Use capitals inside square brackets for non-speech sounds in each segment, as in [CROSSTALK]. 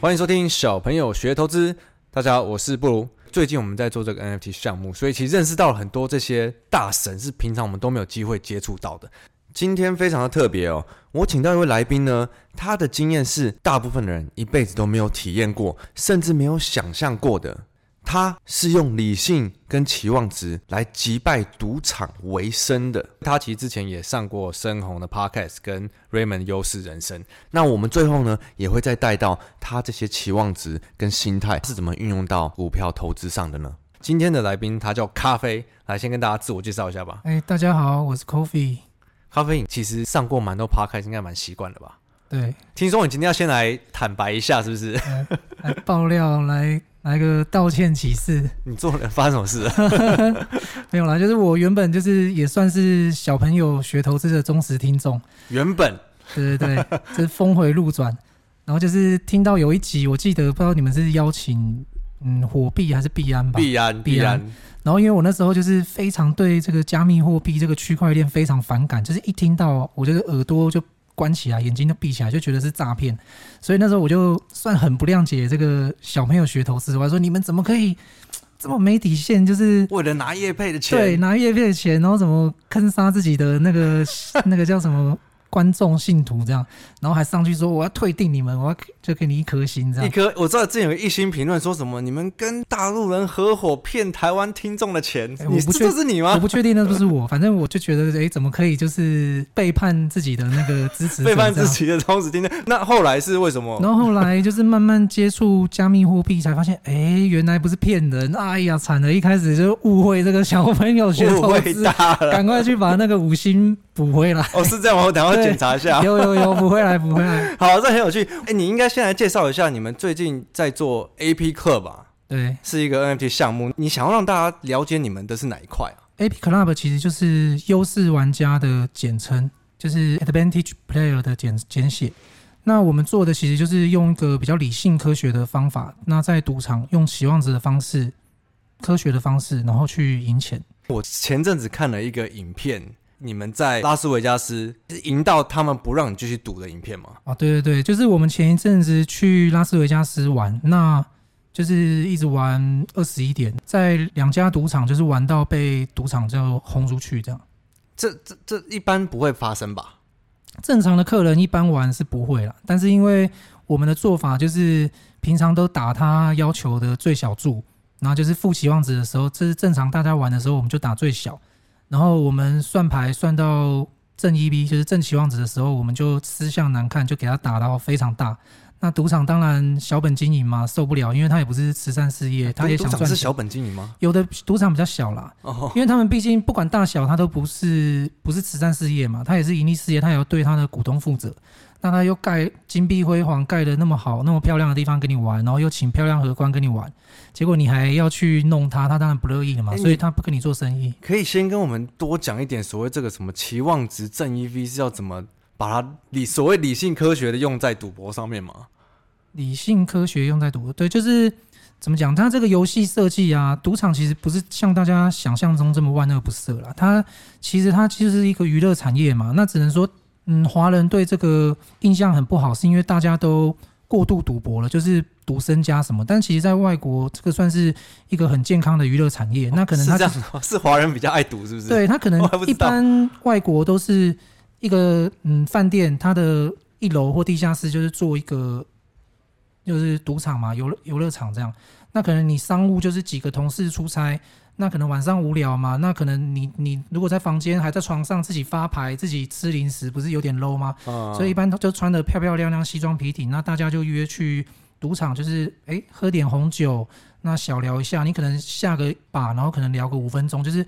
欢迎收听小朋友学投资。大家好，我是布鲁。最近我们在做这个 NFT 项目，所以其实认识到了很多这些大神，是平常我们都没有机会接触到的。今天非常的特别哦，我请到一位来宾呢，他的经验是大部分的人一辈子都没有体验过，甚至没有想象过的。他是用理性跟期望值来击败赌场为生的。他其实之前也上过深红的 Podcast 跟 Raymond 优势人生。那我们最后呢，也会再带到他这些期望值跟心态是怎么运用到股票投资上的呢？今天的来宾他叫咖啡，来先跟大家自我介绍一下吧。哎，大家好，我是 Coffee。咖啡，其实上过蛮多 Podcast，应该蛮习惯的吧？对。听说你今天要先来坦白一下，是不是？来，来爆料来。来个道歉启事，你做了发生什么事了？[LAUGHS] 没有啦，就是我原本就是也算是小朋友学投资的忠实听众。原本，对对对，[LAUGHS] 就是峰回路转。然后就是听到有一集，我记得不知道你们是邀请嗯火币还是币安吧？币安，币安。然后因为我那时候就是非常对这个加密货币这个区块链非常反感，就是一听到我这个耳朵就。关起来，眼睛都闭起来，就觉得是诈骗。所以那时候我就算很不谅解这个小朋友学投资，我还说你们怎么可以这么没底线？就是为了拿业配的钱，对，拿业配的钱，然后怎么坑杀自己的那个 [LAUGHS] 那个叫什么？观众信徒这样，然后还上去说我要退订你们，我要就给你一颗星这样。一颗，我知道之前有一星评论说什么，你们跟大陆人合伙骗台湾听众的钱，欸、我不确定是你吗？我不确定那不是我，反正我就觉得，哎、欸，怎么可以就是背叛自己的那个支持者，[LAUGHS] 背叛自己的忠实听众？那后来是为什么？然后后来就是慢慢接触加密货币，才发现，哎、欸，原来不是骗人，哎呀，惨了，一开始就误会这个小朋友学投资，赶快去把那个五星补回来。哦，是这样吗？我等下。检查一下，有有有，不会来，不会来。[LAUGHS] 好，这很有趣。哎、欸，你应该先来介绍一下你们最近在做 AP Club 吧？对，是一个 NFT 项目。你想要让大家了解你们的是哪一块啊？AP Club 其实就是优势玩家的简称，就是 Advantage Player 的简简写。那我们做的其实就是用一个比较理性科学的方法，那在赌场用期望值的方式，科学的方式，然后去赢钱。我前阵子看了一个影片。你们在拉斯维加斯是赢到他们不让你继续赌的影片吗？啊，对对对，就是我们前一阵子去拉斯维加斯玩，那就是一直玩二十一点，在两家赌场就是玩到被赌场就轰出去这样。这这这一般不会发生吧？正常的客人一般玩是不会啦，但是因为我们的做法就是平常都打他要求的最小注，然后就是负期望值的时候，这是正常大家玩的时候，我们就打最小。然后我们算牌算到正一 B，就是正期望值的时候，我们就吃相难看，就给他打到非常大。那赌场当然小本经营嘛，受不了，因为他也不是慈善事业，他也想赚钱。是小本经营吗？有的赌场比较小啦，哦，因为他们毕竟不管大小，他都不是不是慈善事业嘛，他也是盈利事业，他也要对他的股东负责。那他又盖金碧辉煌，盖的那么好，那么漂亮的地方跟你玩，然后又请漂亮荷官跟你玩，结果你还要去弄他，他当然不乐意了嘛，所以他不跟你做生意。可以先跟我们多讲一点所谓这个什么期望值正 EV 是要怎么把它理所谓理性科学的用在赌博上面吗？理性科学用在赌博，对，就是怎么讲？它这个游戏设计啊，赌场其实不是像大家想象中这么万恶不赦啦，它其实它就是一个娱乐产业嘛，那只能说。嗯，华人对这个印象很不好，是因为大家都过度赌博了，就是赌身家什么。但其实，在外国，这个算是一个很健康的娱乐产业。那可能他是这样，[LAUGHS] 是华人比较爱赌，是不是？对，他可能一般外国都是一个嗯饭店，它的一楼或地下室就是做一个就是赌场嘛，游乐游乐场这样。那可能你商务就是几个同事出差。那可能晚上无聊嘛？那可能你你如果在房间还在床上自己发牌自己吃零食，不是有点 low 吗？嗯、所以一般都就穿的漂漂亮亮西装笔挺，那大家就约去赌场，就是哎、欸、喝点红酒，那小聊一下。你可能下个把，然后可能聊个五分钟，就是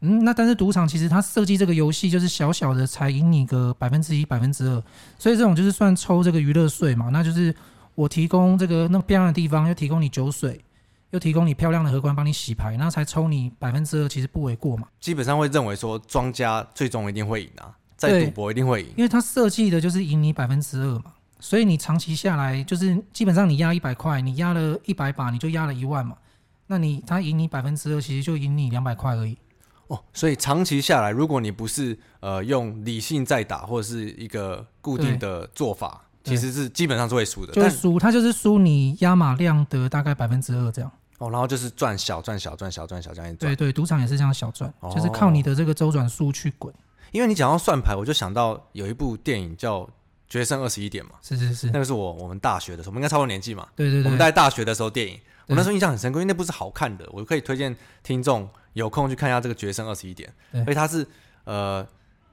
嗯，那但是赌场其实它设计这个游戏就是小小的才赢你个百分之一百分之二，所以这种就是算抽这个娱乐税嘛。那就是我提供这个那么漂亮的地方，又提供你酒水。又提供你漂亮的荷官帮你洗牌，那才抽你百分之二，其实不为过嘛。基本上会认为说庄家最终一定会赢啊，在赌博一定会赢，因为他设计的就是赢你百分之二嘛。所以你长期下来，就是基本上你压一百块，你压了一百把，你就压了一万嘛。那你他赢你百分之二，其实就赢你两百块而已。哦，所以长期下来，如果你不是呃用理性在打，或者是一个固定的做法，其实是基本上是会输的，就是输，它就是输你压码量的大概百分之二这样。哦，然后就是赚小赚小赚小赚小这样一对对，赌场也是这样小赚，哦、就是靠你的这个周转数去滚。因为你讲到算牌，我就想到有一部电影叫《决胜二十一点》嘛，是是是，那个是我我们大学的时候，我们应该差不多年纪嘛，对对对，我们在大学的时候电影，我那时候印象很深刻，因为那部是好看的，我可以推荐听众有空去看一下这个《决胜二十一点》，所以它是呃，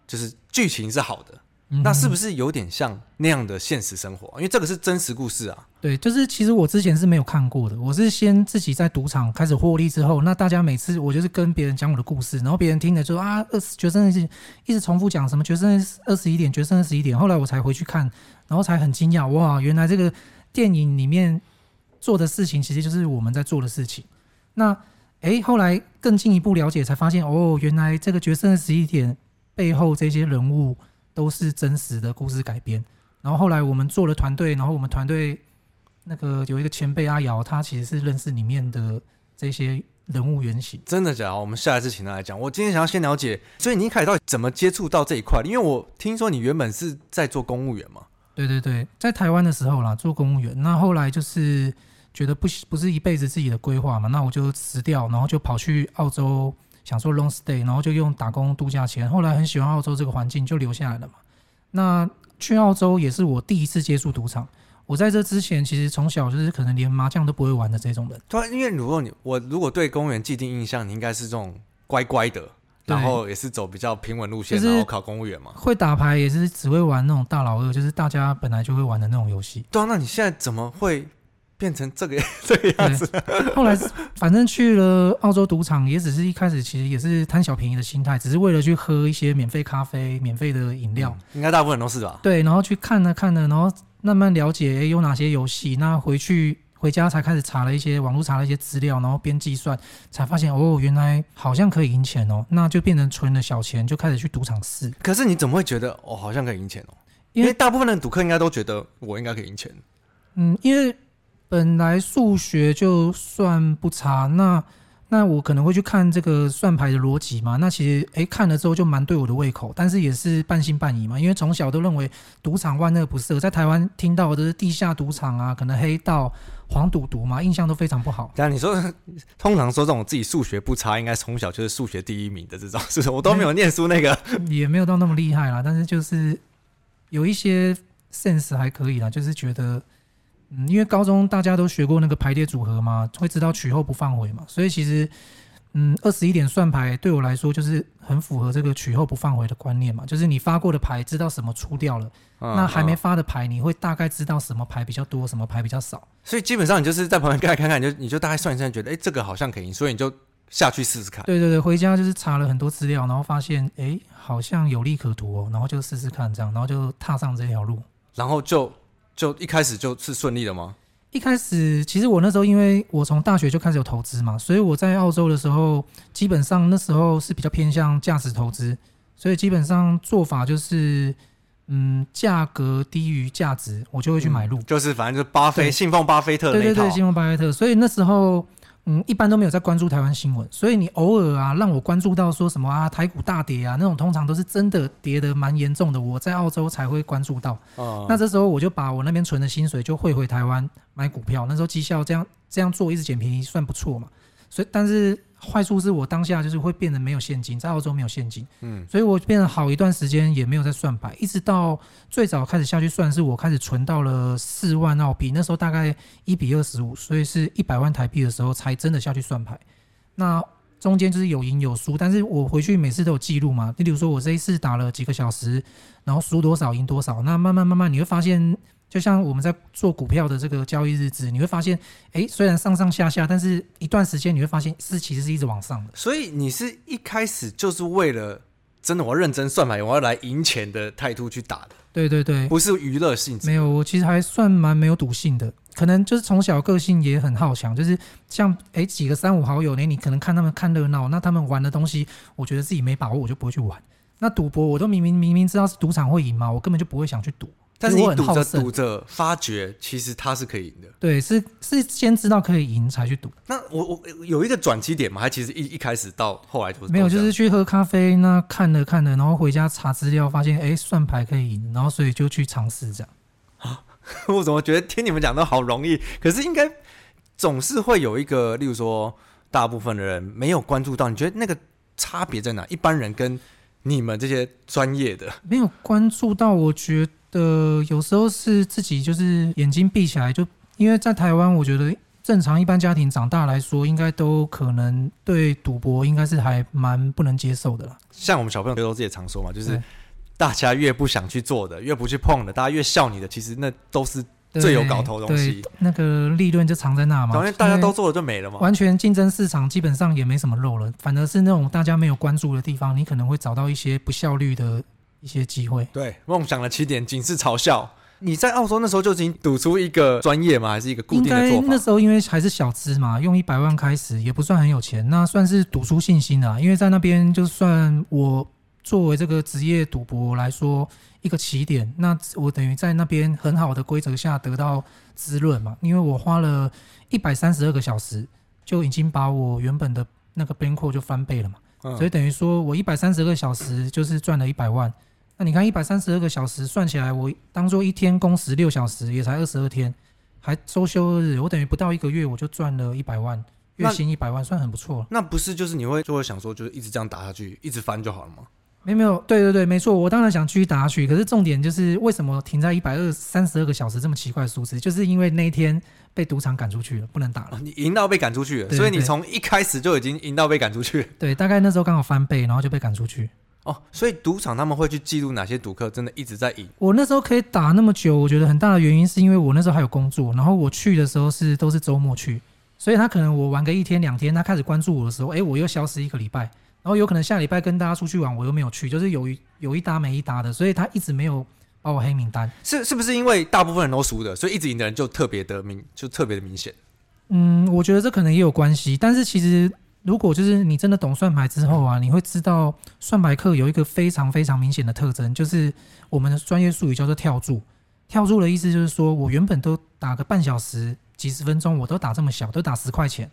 就是剧情是好的。那是不是有点像那样的现实生活？因为这个是真实故事啊。对，就是其实我之前是没有看过的。我是先自己在赌场开始获利之后，那大家每次我就是跟别人讲我的故事，然后别人听了就说啊，二十决胜是一直重复讲什么决胜二十一点，决胜二十一点。后来我才回去看，然后才很惊讶，哇，原来这个电影里面做的事情其实就是我们在做的事情。那诶，后来更进一步了解，才发现哦，原来这个决胜二十一点背后这些人物。都是真实的故事改编，然后后来我们做了团队，然后我们团队那个有一个前辈阿瑶，他其实是认识里面的这些人物原型。真的假的？我们下一次请他来讲。我今天想要先了解，所以你一开始到底怎么接触到这一块？因为我听说你原本是在做公务员嘛。对对对，在台湾的时候啦，做公务员。那后来就是觉得不不是一辈子自己的规划嘛，那我就辞掉，然后就跑去澳洲。想说 long stay，然后就用打工度假钱。后来很喜欢澳洲这个环境，就留下来了嘛。那去澳洲也是我第一次接触赌场。我在这之前，其实从小就是可能连麻将都不会玩的这种人。对，因为如果你我如果对公务员既定印象，你应该是这种乖乖的，然后也是走比较平稳路线，然后考公务员嘛。会打牌也是只会玩那种大老二，就是大家本来就会玩的那种游戏。对啊，那你现在怎么会？变成这个 [LAUGHS] 这个样子，后来反正去了澳洲赌场，也只是一开始其实也是贪小便宜的心态，只是为了去喝一些免费咖啡、免费的饮料。应该大部分都是吧？对，然后去看了看了，然后慢慢了解，欸，有哪些游戏。那回去回家才开始查了一些网络查了一些资料，然后边计算才发现哦，原来好像可以赢钱哦。那就变成存了小钱，就开始去赌场试。可是你怎么会觉得哦，好像可以赢钱哦？因为大部分的赌客应该都觉得我应该可以赢钱。嗯，因为。本来数学就算不差，那那我可能会去看这个算牌的逻辑嘛。那其实诶、欸，看了之后就蛮对我的胃口，但是也是半信半疑嘛。因为从小都认为赌场万恶不赦，在台湾听到的是地下赌场啊，可能黑道、黄赌毒嘛，印象都非常不好。对啊，你说 [LAUGHS] 通常说这种自己数学不差，应该从小就是数学第一名的这种，是不是？我都没有念书那个，欸、[LAUGHS] 也没有到那么厉害啦，但是就是有一些 sense 还可以啦，就是觉得。嗯，因为高中大家都学过那个排列组合嘛，会知道取后不放回嘛，所以其实，嗯，二十一点算牌对我来说就是很符合这个取后不放回的观念嘛，就是你发过的牌知道什么出掉了，嗯、那还没发的牌你会大概知道什么牌比较多，什么牌比较少，所以基本上你就是在旁边看看看，你就你就大概算一算，觉得哎、欸、这个好像可以，所以你就下去试试看。对对对，回家就是查了很多资料，然后发现哎、欸、好像有利可图哦，然后就试试看这样，然后就踏上这条路，然后就。就一开始就是顺利的吗？一开始其实我那时候，因为我从大学就开始有投资嘛，所以我在澳洲的时候，基本上那时候是比较偏向价值投资，所以基本上做法就是，嗯，价格低于价值，我就会去买入。嗯、就是反正就是巴菲，信奉巴菲特的那套。对对对，信奉巴菲特。所以那时候。嗯，一般都没有在关注台湾新闻，所以你偶尔啊让我关注到说什么啊台股大跌啊那种，通常都是真的跌得蛮严重的，我在澳洲才会关注到。哦。那这时候我就把我那边存的薪水就汇回台湾买股票，那时候绩效这样这样做一直捡便宜算不错嘛。所以，但是。坏处是我当下就是会变得没有现金，在澳洲没有现金，嗯，所以我变得好一段时间也没有在算牌，一直到最早开始下去算，是我开始存到了四万澳币，那时候大概一比二十五，所以是一百万台币的时候才真的下去算牌。那中间就是有赢有输，但是我回去每次都有记录嘛，你比如说我这一次打了几个小时，然后输多少赢多少，那慢慢慢慢你会发现。就像我们在做股票的这个交易日志，你会发现，哎，虽然上上下下，但是一段时间你会发现是其实是一直往上的。所以你是一开始就是为了真的我要认真算牌，我要来赢钱的态度去打的。对对对，不是娱乐性质。没有，我其实还算蛮没有赌性的，可能就是从小个性也很好强，就是像哎几个三五好友呢，你可能看他们看热闹，那他们玩的东西，我觉得自己没把握，我就不会去玩。那赌博我都明明明明知道是赌场会赢嘛，我根本就不会想去赌。但是你赌着赌着，发觉其实他是可以赢的。对，是是先知道可以赢才去赌。那我我有一个转机点嘛？还其实一一开始到后来就是没有，就是去喝咖啡，那看了看了，然后回家查资料，发现哎、欸，算牌可以赢，然后所以就去尝试这样。啊 [LAUGHS] 我怎么觉得听你们讲都好容易？可是应该总是会有一个，例如说，大部分的人没有关注到，你觉得那个差别在哪？一般人跟你们这些专业的没有关注到，我觉得有时候是自己就是眼睛闭起来，就因为在台湾，我觉得正常一般家庭长大来说，应该都可能对赌博应该是还蛮不能接受的啦。像我们小朋友都自己常说嘛，就是。大家越不想去做的，越不去碰的，大家越笑你的，其实那都是最有搞头的东西。那个利润就藏在那嘛。因为大家都做了就没了嘛。完全竞争市场基本上也没什么肉了，反而是那种大家没有关注的地方，你可能会找到一些不效率的一些机会。对，梦想的起点仅是嘲笑。你在澳洲那时候就已经赌出一个专业吗？还是一个固定的做法？那时候因为还是小资嘛，用一百万开始也不算很有钱，那算是赌出信心了。因为在那边就算我。作为这个职业赌博来说，一个起点，那我等于在那边很好的规则下得到滋润嘛，因为我花了一百三十二个小时，就已经把我原本的那个 bankroll 就翻倍了嘛，嗯、所以等于说我一百三十二个小时就是赚了一百万。那你看一百三十二个小时算起来，我当做一天工时六小时，也才二十二天，还周休日，我等于不到一个月我就赚了一百万，月薪一百万，算很不错。那不是就是你会就会想说，就是一直这样打下去，一直翻就好了吗？没没有，对对对，没错，我当然想继续打下去。可是重点就是为什么停在一百二三十二个小时这么奇怪的数字？就是因为那一天被赌场赶出去了，不能打了。哦、你赢到被赶出去了，对对对，所以你从一开始就已经赢到被赶出去。对，大概那时候刚好翻倍，然后就被赶出去。哦，所以赌场他们会去记录哪些赌客真的一直在赢。我那时候可以打那么久，我觉得很大的原因是因为我那时候还有工作，然后我去的时候是都是周末去，所以他可能我玩个一天两天，他开始关注我的时候，哎，我又消失一个礼拜。然后有可能下礼拜跟大家出去玩，我又没有去，就是有一有一搭没一搭的，所以他一直没有把我黑名单。是是不是因为大部分人都输的，所以一直赢的人就特别的明，就特别的明显？嗯，我觉得这可能也有关系。但是其实如果就是你真的懂算牌之后啊，你会知道算牌课有一个非常非常明显的特征，就是我们的专业术语叫做跳注。跳注的意思就是说我原本都打个半小时、几十分钟，我都打这么小，都打十块钱。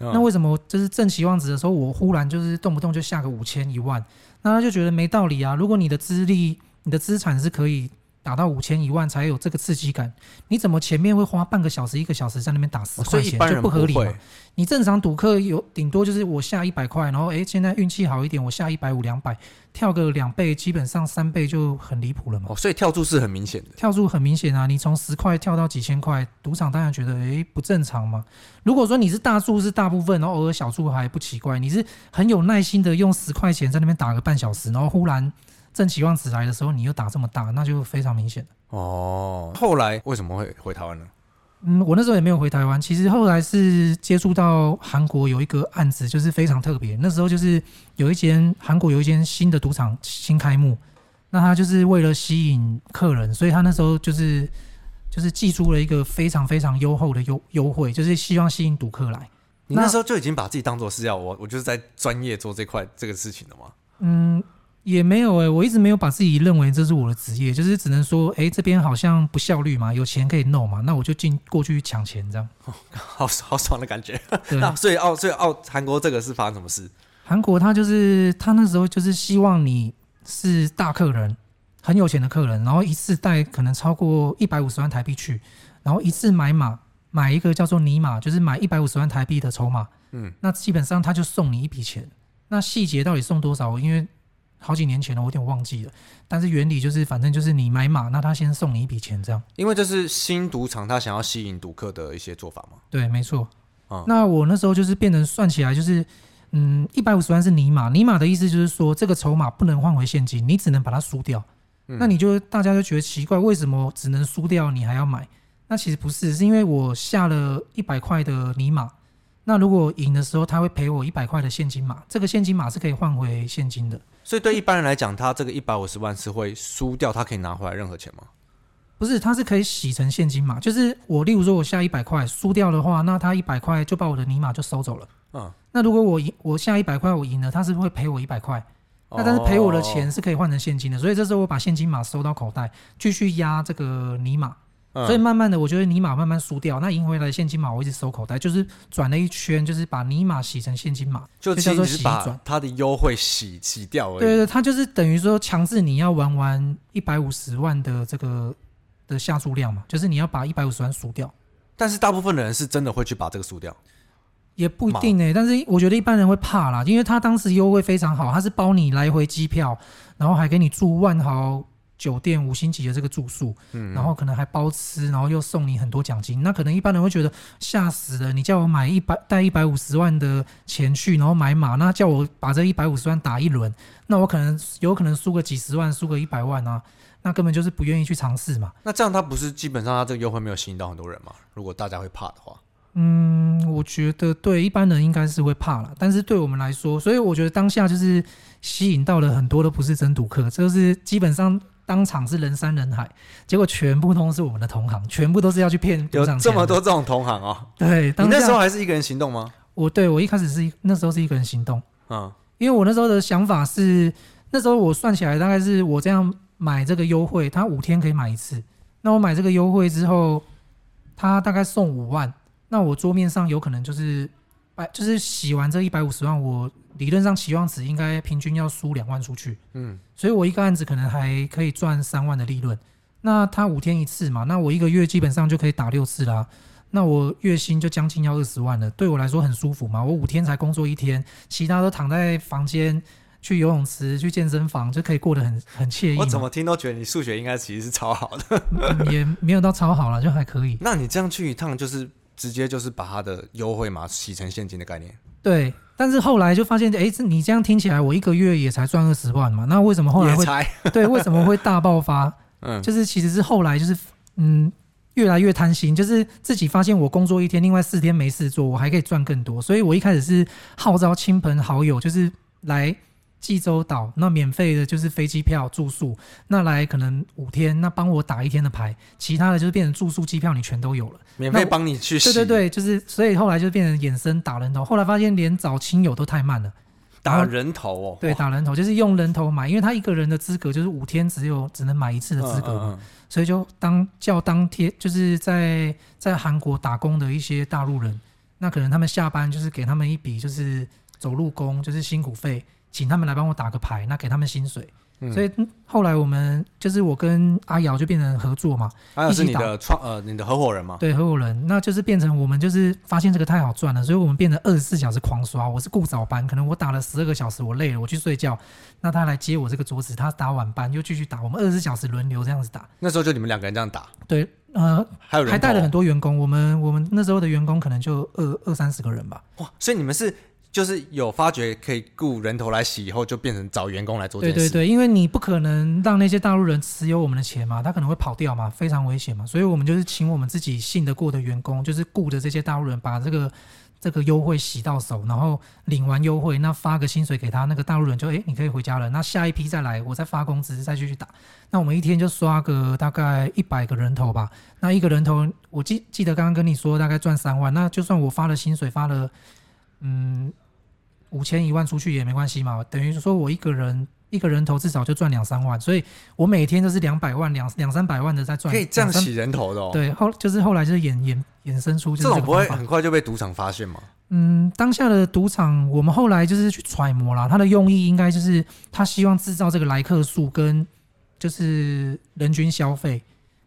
那为什么就是正期望值的时候，我忽然就是动不动就下个五千一万？那他就觉得没道理啊！如果你的资历、你的资产是可以打到五千一万才有这个刺激感，你怎么前面会花半个小时、一个小时在那边打十块钱，就不合理嘛？你正常赌客有顶多就是我下一百块，然后诶，现在运气好一点，我下一百五、两百，跳个两倍，基本上三倍就很离谱了嘛。哦，所以跳注是很明显的，跳注很明显啊！你从十块跳到几千块，赌场当然觉得诶不正常嘛。如果说你是大注是大部分，然后偶尔小注还不奇怪，你是很有耐心的用十块钱在那边打个半小时，然后忽然正期望值来的时候，你又打这么大，那就非常明显哦。后来为什么会回台湾呢？嗯，我那时候也没有回台湾。其实后来是接触到韩国有一个案子，就是非常特别。那时候就是有一间韩国有一间新的赌场新开幕，那他就是为了吸引客人，所以他那时候就是就是寄出了一个非常非常优厚的优优惠，就是希望吸引赌客来。你那时候就已经把自己当做是要我，我就是在专业做这块这个事情的吗？嗯。也没有哎、欸，我一直没有把自己认为这是我的职业，就是只能说，哎、欸，这边好像不效率嘛，有钱可以弄嘛，那我就进过去抢钱这样，[LAUGHS] 哦、好好爽的感觉。那所以澳，所以澳韩国这个是发生什么事？韩国他就是他那时候就是希望你是大客人，很有钱的客人，然后一次带可能超过一百五十万台币去，然后一次买马买一个叫做尼马，就是买一百五十万台币的筹码，嗯，那基本上他就送你一笔钱，那细节到底送多少？因为好几年前了，我有点忘记了。但是原理就是，反正就是你买马，那他先送你一笔钱，这样。因为这是新赌场，他想要吸引赌客的一些做法嘛。对，没错。啊、嗯，那我那时候就是变成算起来就是，嗯，一百五十万是尼马，尼马的意思就是说，这个筹码不能换回现金，你只能把它输掉。嗯、那你就大家就觉得奇怪，为什么只能输掉，你还要买？那其实不是，是因为我下了一百块的尼马。那如果赢的时候，他会赔我一百块的现金码，这个现金码是可以换回现金的。所以对一般人来讲，他这个一百五十万是会输掉，他可以拿回来任何钱吗？不是，他是可以洗成现金码。就是我，例如说我下一百块输掉的话，那他一百块就把我的泥码就收走了。嗯。那如果我赢，我下一百块我赢了，他是会赔我一百块？那但是赔我的钱是可以换成现金的，所以这时候我把现金码收到口袋，继续压这个泥码。所以慢慢的，我觉得尼玛慢慢输掉，那赢回来的现金码我一直收口袋，就是转了一圈，就是把尼玛洗成现金码，就叫做洗转，它的优惠洗洗掉而已。对对，它就是等于说强制你要玩完一百五十万的这个的下注量嘛，就是你要把一百五十万输掉。但是大部分的人是真的会去把这个输掉，也不一定呢、欸。但是我觉得一般人会怕啦，因为他当时优惠非常好，他是包你来回机票，然后还给你住万豪酒店五星级的这个住宿，嗯，然后可能还包吃，然后又送你很多奖金。那可能一般人会觉得吓死了，你叫我买一百带一百五十万的钱去，然后买马，那叫我把这一百五十万打一轮，那我可能有可能输个几十万，输个一百万啊。那根本就是不愿意去尝试嘛。那这样他不是基本上他这个优惠没有吸引到很多人吗？如果大家会怕的话，嗯，我觉得对一般人应该是会怕了，但是对我们来说，所以我觉得当下就是吸引到了很多都不是真赌客，就是基本上当场是人山人海，结果全部都是我们的同行，全部都是要去骗。有这么多这种同行啊？对，你那时候还是一个人行动吗？我对我一开始是那时候是一个人行动，嗯，因为我那时候的想法是，那时候我算起来大概是我这样。买这个优惠，他五天可以买一次。那我买这个优惠之后，他大概送五万。那我桌面上有可能就是百，就是洗完这一百五十万，我理论上期望值应该平均要输两万出去。嗯，所以我一个案子可能还可以赚三万的利润。那他五天一次嘛，那我一个月基本上就可以打六次啦。那我月薪就将近要二十万了，对我来说很舒服嘛。我五天才工作一天，其他都躺在房间。去游泳池、去健身房就可以过得很很惬意。我怎么听都觉得你数学应该其实是超好的，[LAUGHS] 嗯，也没有到超好了，就还可以。那你这样去一趟，就是直接就是把它的优惠码洗成现金的概念？对，但是后来就发现，哎，这你这样听起来，我一个月也才赚二十万嘛。那为什么后来会？[LAUGHS] 对，为什么会大爆发？[LAUGHS] 嗯，就是其实是后来就是嗯越来越贪心，就是自己发现我工作一天，另外四天没事做，我还可以赚更多。所以我一开始是号召亲朋好友，就是来。济州岛那免费的就是飞机票住宿，那来可能五天，那帮我打一天的牌，其他的就是变成住宿机票你全都有了，免费帮你去。对对对，就是所以后来就变成衍生打人头，后来发现连找亲友都太慢了，打人头哦，对，打人头就是用人头买，因为他一个人的资格就是五天只有只能买一次的资格，嗯嗯嗯，所以就当叫当天就是在在韩国打工的一些大陆人，那可能他们下班就是给他们一笔就是走路工就是辛苦费。请他们来帮我打个牌，那给他们薪水。嗯、所以后来我们就是我跟阿瑶就变成合作嘛。阿瑶是你的创呃你的合伙人嘛？对，合伙人，那就是变成我们就是发现这个太好赚了，所以我们变成二十四小时狂刷。我是顾早班，可能我打了十二个小时，我累了，我去睡觉，那他来接我这个桌子，他打晚班又继续打，我们二十四小时轮流这样子打。那时候就你们两个人这样打？对，呃，还有人还带了很多员工，我们我们那时候的员工可能就二二三十个人吧。哇，所以你们是。就是有发觉可以雇人头来洗以后，就变成找员工来做这件事。对对对，因为你不可能让那些大陆人持有我们的钱嘛，他可能会跑掉嘛，非常危险嘛。所以我们就是请我们自己信得过的员工，就是雇的这些大陆人，把这个 [LAUGHS] 这个优惠洗到手，然后领完优惠，那发个薪水给他，那个大陆人就哎，你可以回家了。那下一批再来，我再发工资，再继续打。那我们一天就刷个大概一百个人头吧。那一个人头，我记记得刚刚跟你说大概赚三万。那就算我发了薪水，发了。嗯，五千一万出去也没关系嘛，等于说我一个人一个人头至少就赚两三万，所以我每天都是两百万两两三百万的在赚。可以这样洗人头的哦。对，后就是后来就是衍衍衍生出这，这种不会很快就被赌场发现吗？嗯，当下的赌场我们后来就是去揣摩啦，他的用意应该就是他希望制造这个来客数跟就是人均消费，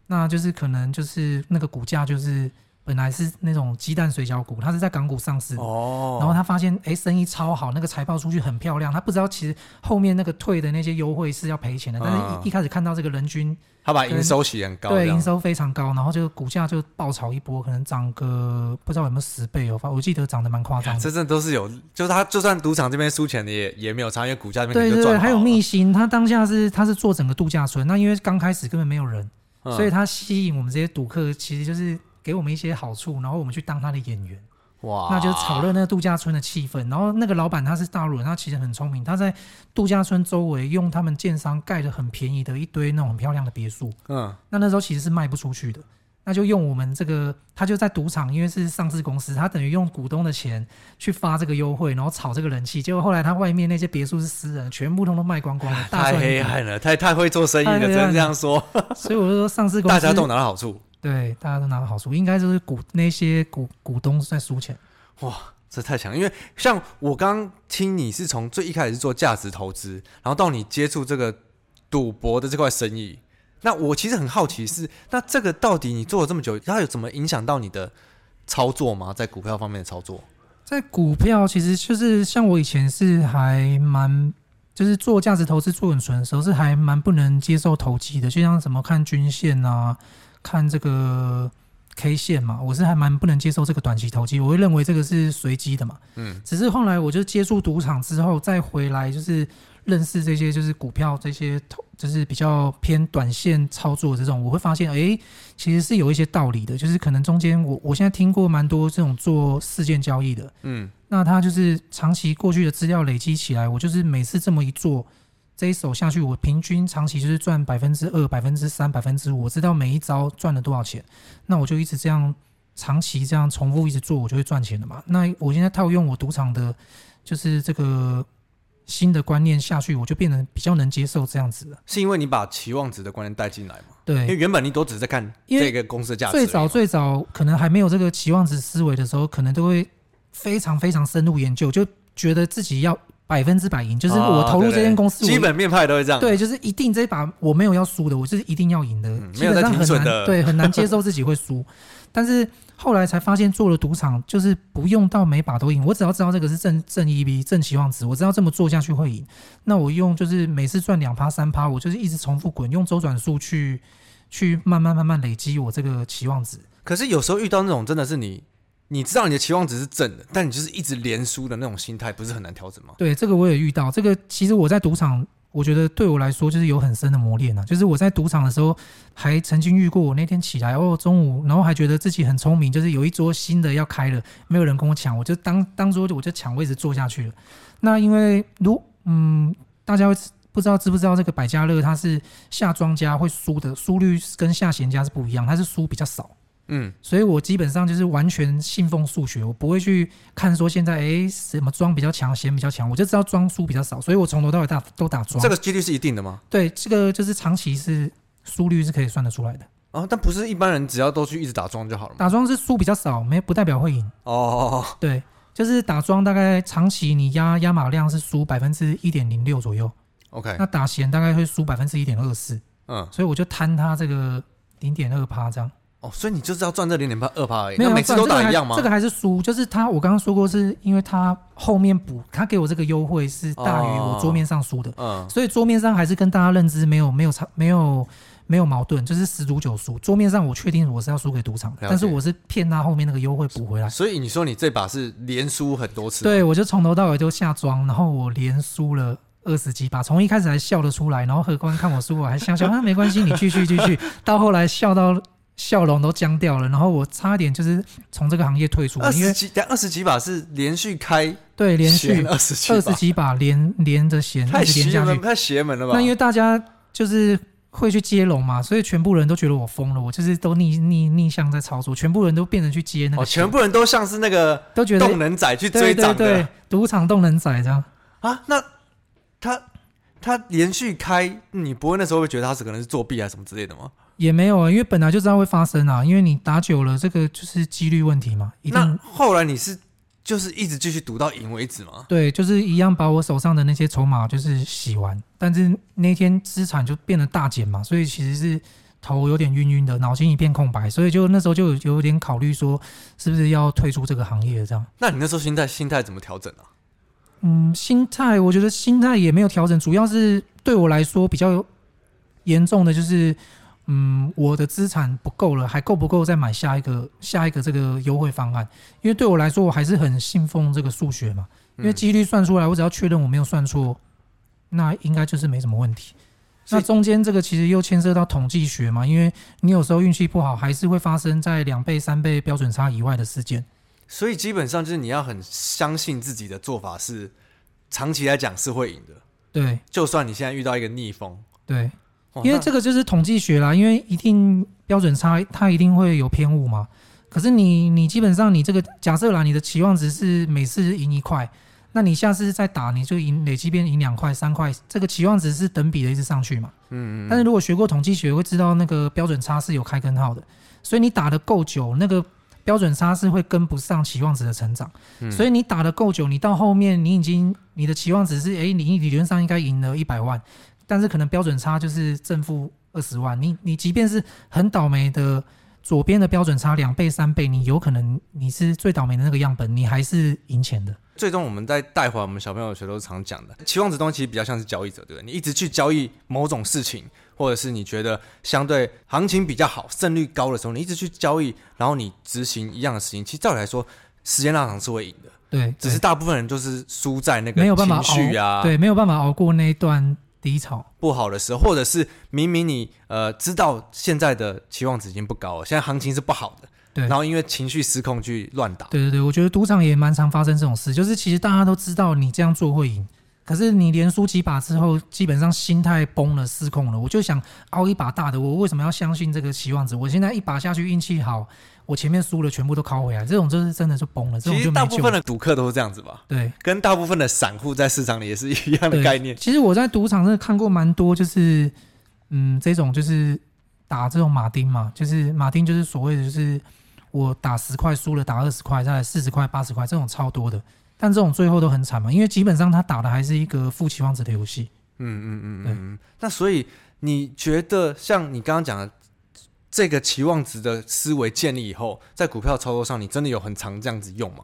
那就是可能就是那个股价就是。本来是那种鸡蛋水饺股，它是在港股上市，哦，然后他发现哎、欸，生意超好，那个财报出去很漂亮，他不知道其实后面那个退的那些优惠是要赔钱的，嗯、但是一一开始看到这个人均，他把营收写很高，对，营收非常高，然后就股价就爆炒一波，可能涨个不知道有没有十倍哦，我记得涨得蛮夸张的，真正都是有，就是他就算赌场这边输钱的也也没有差，因为股价这边对对对，还有秘辛，他当下是他是做整个度假村，那因为刚开始根本没有人，嗯、所以他吸引我们这些赌客，其实就是。给我们一些好处，然后我们去当他的演员，哇，那就炒热那个度假村的气氛。然后那个老板他是大陆人，他其实很聪明，他在度假村周围用他们建商盖的很便宜的一堆那种很漂亮的别墅，嗯，那那时候其实是卖不出去的，那就用我们这个，他就在赌场，因为是上市公司，他等于用股东的钱去发这个优惠，然后炒这个人气。结果后来他外面那些别墅是私人，全部通通卖光光了，[LAUGHS] 太黑暗了，太太会做生意了，只能这样说。所以我就说上市公司大家都拿到好处。对，大家都拿到好处，应该就是股那些股股东在输钱。哇，这太强！因为像我刚听你是从最一开始是做价值投资，然后到你接触这个赌博的这块生意，那我其实很好奇是，那这个到底你做了这么久，它有怎么影响到你的操作吗？在股票方面的操作？在股票其实就是像我以前是还蛮，就是做价值投资做很纯的时候是还蛮不能接受投机的，就像什么看均线啊，看这个 K 线嘛，我是还蛮不能接受这个短期投机，我会认为这个是随机的嘛。嗯，只是后来我就接触赌场之后再回来就是。认识这些就是股票这些投，就是比较偏短线操作这种，我会发现，哎，其实是有一些道理的。就是可能中间我我现在听过蛮多这种做事件交易的，嗯，那他就是长期过去的资料累积起来，我就是每次这么一做，这一手下去，我平均长期就是赚百分之二、百分之三、百分之五，我知道每一招赚了多少钱，那我就一直这样长期这样重复一直做，我就会赚钱的嘛。那我现在套用我赌场的，就是这个。新的观念下去，我就变得比较能接受这样子了。是因为你把期望值的观念带进来嘛？对，因为原本你都只是在看这个公司的价值。最早最早可能还没有这个期望值思维的时候，可能都会非常非常深入研究，就觉得自己要百分之百赢，就是我投入这间公司，基本面派都会这样。对，就是一定这一把我没有要输的，我就是一定要赢的，基本上很难，对，很难接受自己会输，[LAUGHS] 但是。后来才发现，做了赌场就是不用到每把都赢，我只要知道这个是正正 EV 正期望值，我知道这么做下去会赢。那我用就是每次赚两趴三趴，我就是一直重复滚，用周转数去去慢慢慢慢累积我这个期望值。可是有时候遇到那种真的是你，你知道你的期望值是正的，但你就是一直连输的那种心态，不是很难调整吗？对，这个我也遇到。这个其实我在赌场。我觉得对我来说就是有很深的磨练啊，就是我在赌场的时候还曾经遇过，我那天起来哦中午，然后还觉得自己很聪明，就是有一桌新的要开了，没有人跟我抢，我就当当桌我就抢位置坐下去了。那因为如嗯，大家会不知道知不知道这个百家乐它是下庄家会输的输率跟下闲家是不一样，它是输比较少。嗯，所以我基本上就是完全信奉数学，我不会去看说现在哎什么庄比较强，闲比较强，我就知道庄输比较少，所以我从头到尾打都打庄。这个几率是一定的吗？对，这个就是长期是输率是可以算得出来的。哦，但不是一般人只要都去一直打庄就好了吗？打庄是输比较少，没不代表会赢。哦，对，就是打庄大概长期你压压码量是输百分之一点零六左右。OK，那打闲大概会输百分之一点二四。嗯，所以我就摊它这个零点二趴这样。哦，所以你就是要赚这零点八二趴而已，没有每次都打一样吗？这个还是输，就是他我刚刚说过，是因为他后面补，他给我这个优惠是大于我桌面上输的，嗯，所以桌面上还是跟大家认知没有没有差没有没有矛盾，就是十赌九输。桌面上我确定我是要输给赌场的，但是我是骗他后面那个优惠补回来。所以你说你这把是连输很多次？对，我就从头到尾都下庄，然后我连输了二十几把，从一开始还笑得出来，然后荷官看我输我还笑笑，啊没关系，你继续继续，到后来笑到。笑容都僵掉了，然后我差点就是从这个行业退出。二十几，二十几把是连续开，对，连续二十几二十几把连连着弦，太邪门，太邪门了吧？那因为大家就是会去接龙嘛，所以全部人都觉得我疯了，我就是都逆逆逆向在操作，全部人都变成去接那个，哦，全部人都像是那个都觉得动能仔去追涨对，赌场动能仔这样啊？那他他连续开，你不会那时候会觉得他是可能是作弊啊什么之类的吗？也没有啊，因为本来就知道会发生啊，因为你打久了，这个就是几率问题嘛。一定。那后来你是就是一直继续赌到赢为止吗？对，就是一样把我手上的那些筹码就是洗完，但是那天资产就变得大减嘛，所以其实是头有点晕晕的，脑筋一片空白，所以就那时候就有有点考虑说是不是要退出这个行业这样。那你那时候心态心态怎么调整啊？嗯，心态我觉得心态也没有调整，主要是对我来说比较严重的就是。嗯，我的资产不够了，还够不够再买下一个下一个这个优惠方案？因为对我来说，我还是很信奉这个数学嘛。因为几率算出来，我只要确认我没有算错，那应该就是没什么问题。那中间这个其实又牵涉到统计学嘛，因为你有时候运气不好，还是会发生在两倍、三倍标准差以外的事件。所以基本上就是你要很相信自己的做法是长期来讲是会赢的。对，就算你现在遇到一个逆风，对。因为这个就是统计学啦，因为一定标准差，它一定会有偏误嘛。可是你你基本上你这个假设啦，你的期望值是每次赢一块，那你下次再打你就赢累积变赢两块三块，这个期望值是等比的一直上去嘛。嗯嗯。但是如果学过统计学会知道那个标准差是有开根号的，所以你打的够久，那个标准差是会跟不上期望值的成长。所以你打的够久，你到后面你已经你的期望值是哎，你理论上应该赢了一百万。但是可能标准差就是正负二十万。你你即便是很倒霉的，左边的标准差两倍三倍，你有可能你是最倒霉的那个样本，你还是赢钱的。最终我们在带回来我们小朋友学都是常讲的，期望值东西比较像是交易者，对不对？你一直去交易某种事情，或者是你觉得相对行情比较好、胜率高的时候，你一直去交易，然后你执行一样的事情，其实照理来说，时间拉长是会赢的。对，只是大部分人就是输在那个情绪啊，对，没有办法熬过那一段低潮不好的时候，或者是明明你呃知道现在的期望值已经不高了，现在行情是不好的，对，然后因为情绪失控去乱打，对对对，我觉得赌场也蛮常发生这种事，就是其实大家都知道你这样做会赢，可是你连输几把之后，基本上心态崩了，失控了，我就想熬一把大的，我为什么要相信这个期望值？我现在一把下去运气好。我前面输了，全部都拷回来，这种就是真的就崩了。这种就其实大部分的赌客都是这样子吧？对，跟大部分的散户在市场里也是一样的概念。其实我在赌场真的看过蛮多，就是嗯，这种就是打这种马丁嘛，就是马丁就是所谓的就是我打十块输了，打二十块，再来四十块、八十块，这种超多的。但这种最后都很惨嘛，因为基本上他打的还是一个负期望值的游戏。嗯嗯嗯嗯。那所以你觉得像你刚刚讲的？这个期望值的思维建立以后，在股票操作上，你真的有很常这样子用吗？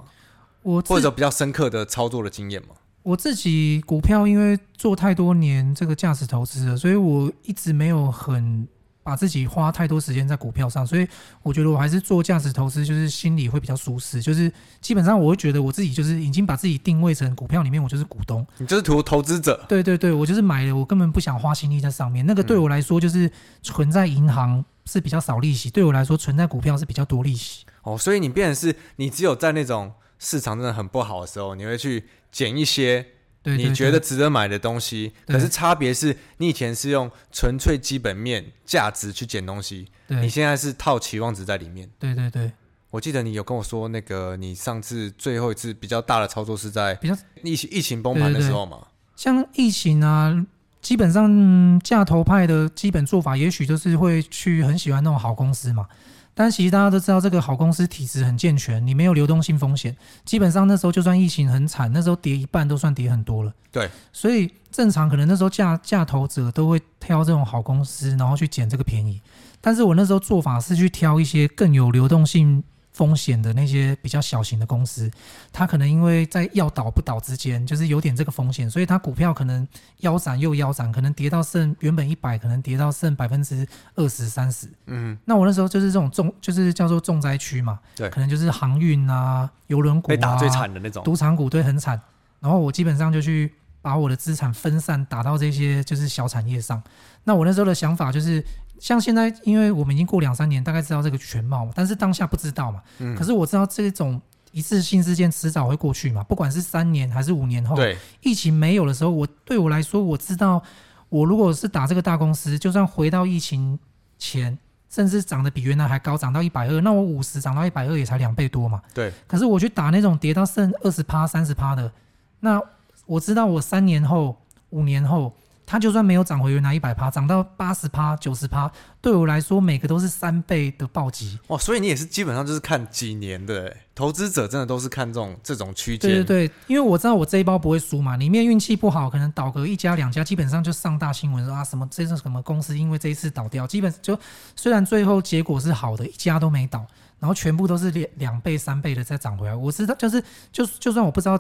我或者比较深刻的操作的经验吗？我自己股票因为做太多年这个价值投资了，所以我一直没有很把自己花太多时间在股票上，所以我觉得我还是做价值投资，就是心里会比较舒适。就是基本上我会觉得我自己就是已经把自己定位成股票里面，我就是股东，你就是投投资者。对对对，我就是买了，我根本不想花心力在上面。那个对我来说就是存在银行。是比较少利息，对我来说，存在股票是比较多利息。哦，所以你变成是，你只有在那种市场真的很不好的时候，你会去捡一些你觉得值得买的东西。对对对，可是差别是，你以前是用纯粹基本面价值去捡东西，对你现在是套期望值在里面。对对对，我记得你有跟我说，那个你上次最后一次比较大的操作是在比较疫情疫情崩盘的时候嘛？像疫情啊。基本上价投派的基本做法，也许就是会去很喜欢那种好公司嘛。但其实大家都知道，这个好公司体质很健全，你没有流动性风险。基本上那时候就算疫情很惨，那时候跌一半都算跌很多了。对，所以正常可能那时候价价投者都会挑这种好公司，然后去捡这个便宜。但是我那时候做法是去挑一些更有流动性。风险的那些比较小型的公司，它可能因为在要倒不倒之间，就是有点这个风险，所以它股票可能腰斩又腰斩，可能跌到剩原本一百，可能跌到剩百分之二十三十。嗯，那我那时候就是这种重，就是叫做重灾区嘛。对，可能就是航运啊、邮轮股啊，被打最惨的那种，赌场股对很惨。然后我基本上就去把我的资产分散打到这些就是小产业上。那我那时候的想法就是。像现在，因为我们已经过两三年，大概知道这个全貌，但是当下不知道嘛。嗯。可是我知道这种一次性事件迟早会过去嘛，不管是三年还是五年后。对。疫情没有的时候，我对我来说，我知道，我如果是打这个大公司，就算回到疫情前，甚至涨得比原来还高，涨到一百二，那我五十涨到一百二也才两倍多嘛。对。可是我去打那种跌到剩二十趴、三十趴的，那我知道我三年后、五年后。它就算没有涨回原来一百趴，涨到八十趴、九十趴，对我来说每个都是三倍的暴击。哇！所以你也是基本上就是看几年的投资者，真的都是看这种这种区间。对对对，因为我知道我这一包不会输嘛，里面运气不好，可能倒个一家两家，基本上就上大新闻说啊什么这是什么公司，因为这一次倒掉，基本就虽然最后结果是好的，一家都没倒，然后全部都是两两倍、三倍的再涨回来。我知道，就是就就算我不知道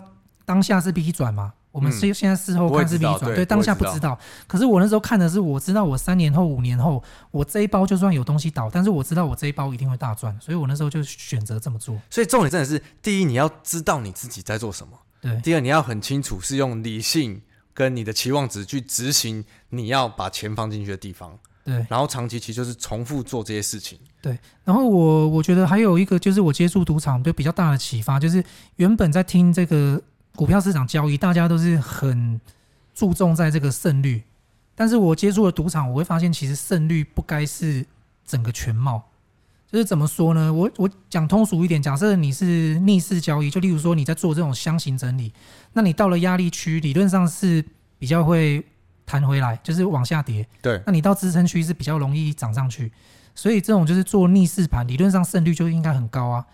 当下是 B 转嘛。我们是现在事后看是 V 转，对，当下不知道。可是我那时候看的是，我知道我三年后、五年后，我这一包就算有东西倒，但是我知道我这一包一定会大赚，所以我那时候就选择这么做。所以重点真的是，第一你要知道你自己在做什么，对。第二你要很清楚是用理性跟你的期望值去执行你要把钱放进去的地方，对。然后长期其实就是重复做这些事情，对。然后我我觉得还有一个就是我接触赌场就比较大的启发，就是原本在听这个。股票市场交易，大家都是很注重在这个胜率，但是我接触了赌场，我会发现其实胜率不该是整个全貌。就是怎么说呢？我我讲通俗一点，假设你是逆势交易，就例如说你在做这种箱型整理，那你到了压力区，理论上是比较会弹回来，就是往下跌。对，那你到支撑区是比较容易涨上去，所以这种就是做逆势盘，理论上胜率就应该很高啊。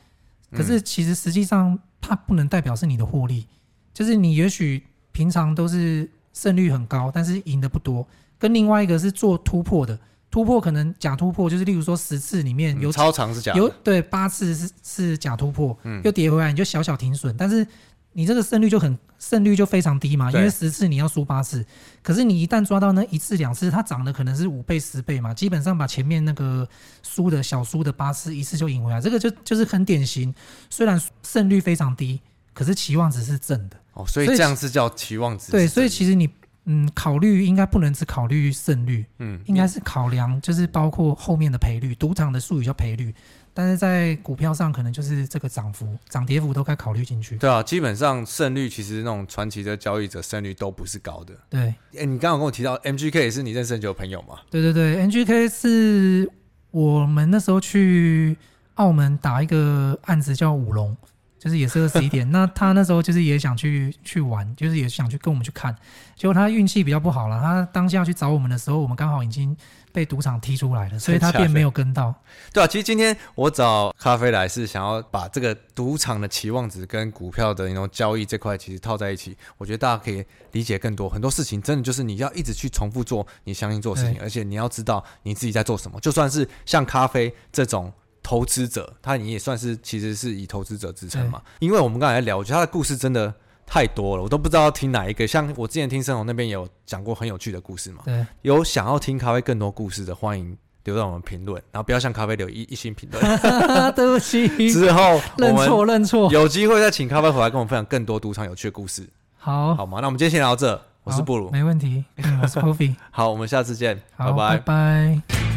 可是其实实际上它不能代表是你的获利。就是你也许平常都是胜率很高，但是赢的不多。跟另外一个是做突破的，突破可能假突破，就是例如说十次里面有、嗯、超长是假，有对八次是是假突破，嗯，又跌回来，你就小小停损，但是你这个胜率就很胜率就非常低嘛，因为十次你要输八次，可是你一旦抓到那一次两次，它涨的可能是五倍十倍嘛，基本上把前面那个输的小输的八次一次就赢回来，这个就就是很典型，虽然胜率非常低，可是期望值是正的。哦，所以这样是叫期望值。对，所以其实你嗯，考虑应该不能只考虑胜率，嗯，应该是考量就是包括后面的赔率，赌场的术语叫赔率，但是在股票上可能就是这个涨幅、涨跌幅都该考虑进去。对啊，基本上胜率其实那种传奇的交易者胜率都不是高的。对，哎、欸，你刚刚跟我提到 MGK 也是你认识很久的朋友吗？对对对，MGK 是我们那时候去澳门打一个案子叫五龙。就是也是二十一点，那他那时候就是也想去去玩，就是也想去跟我们去看，结果他运气比较不好了。他当下去找我们的时候，我们刚好已经被赌场踢出来了，所以他便没有跟到。对啊，其实今天我找咖啡来是想要把这个赌场的期望值跟股票的那种交易这块其实套在一起，我觉得大家可以理解更多。很多事情真的就是你要一直去重复做你相信做的事情，而且你要知道你自己在做什么。就算是像咖啡这种。投资者，他你也算是其实是以投资者自称嘛？因为我们刚才聊，我觉得他的故事真的太多了，我都不知道要听哪一个。像我之前听森弘那边有讲过很有趣的故事嘛？对，有想要听咖啡更多故事的，欢迎留在我们评论，然后不要像咖啡留一一星评论。[LAUGHS] [LAUGHS] 对不起，之后认错认错，有机会再请咖啡回来跟我们分享更多赌场有趣的故事。好，好吗？那我们今天先聊到这。我是布鲁，没问题。嗯、我是 Coffee。[LAUGHS] 好，我们下次见，拜。拜拜。